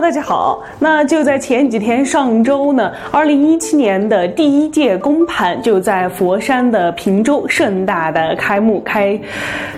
大家好。那就在前几天，上周呢，二零一七年的第一届公盘就在佛山的平洲盛大的开幕开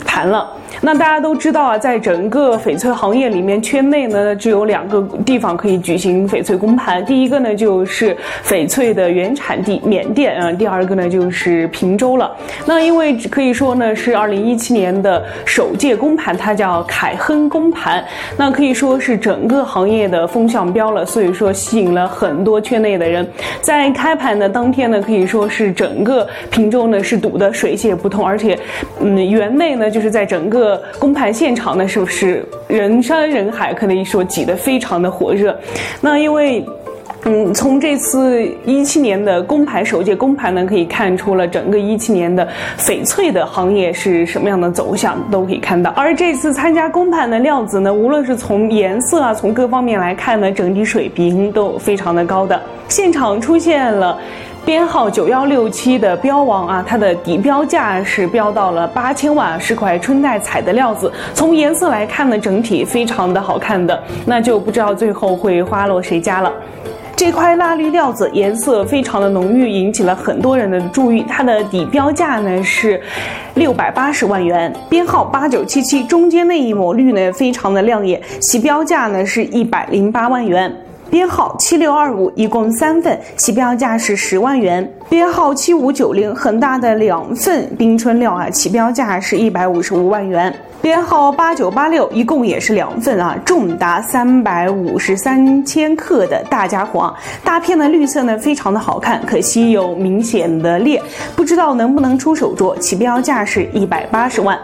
盘了。那大家都知道啊，在整个翡翠行业里面，圈内呢只有两个地方可以举行翡翠公盘。第一个呢就是翡翠的原产地缅甸啊，第二个呢就是平洲了。那因为可以说呢是二零一七年的首届公盘，它叫凯亨公盘，那可以说是整个行业的风向标了，所以说吸引了很多圈内的人。在开盘的当天呢，可以说是整个平洲呢是堵得水泄不通，而且嗯园内呢就是在整个。个公盘现场呢，是不是人山人海？可以说挤得非常的火热。那因为，嗯，从这次一七年的公盘首届公盘呢，可以看出了整个一七年的翡翠的行业是什么样的走向，都可以看到。而这次参加公盘的料子呢，无论是从颜色啊，从各方面来看呢，整体水平都非常的高的。现场出现了。编号九幺六七的标王啊，它的底标价是标到了八千万，是块春带彩的料子。从颜色来看呢，整体非常的好看的，那就不知道最后会花落谁家了。这块蜡绿料子颜色非常的浓郁，引起了很多人的注意。它的底标价呢是六百八十万元，编号八九七七，中间那一抹绿呢非常的亮眼，起标价呢是一百零八万元。编号七六二五，一共三份，起标价是十万元。编号七五九零，很大的两份冰春料啊，起标价是一百五十五万元。编号八九八六，一共也是两份啊，重达三百五十三千克的大家伙，大片的绿色呢，非常的好看，可惜有明显的裂，不知道能不能出手镯，起标价是一百八十万。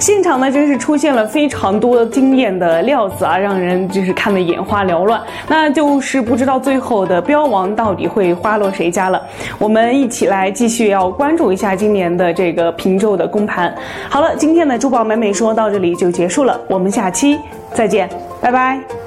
现场呢，真是出现了非常多惊艳的料子啊，让人就是看得眼花缭乱。那就是不知道最后的标王到底会花落谁家了。我们一起来继续要关注一下今年的这个平洲的公盘。好了，今天的珠宝美美说到这里就结束了，我们下期再见，拜拜。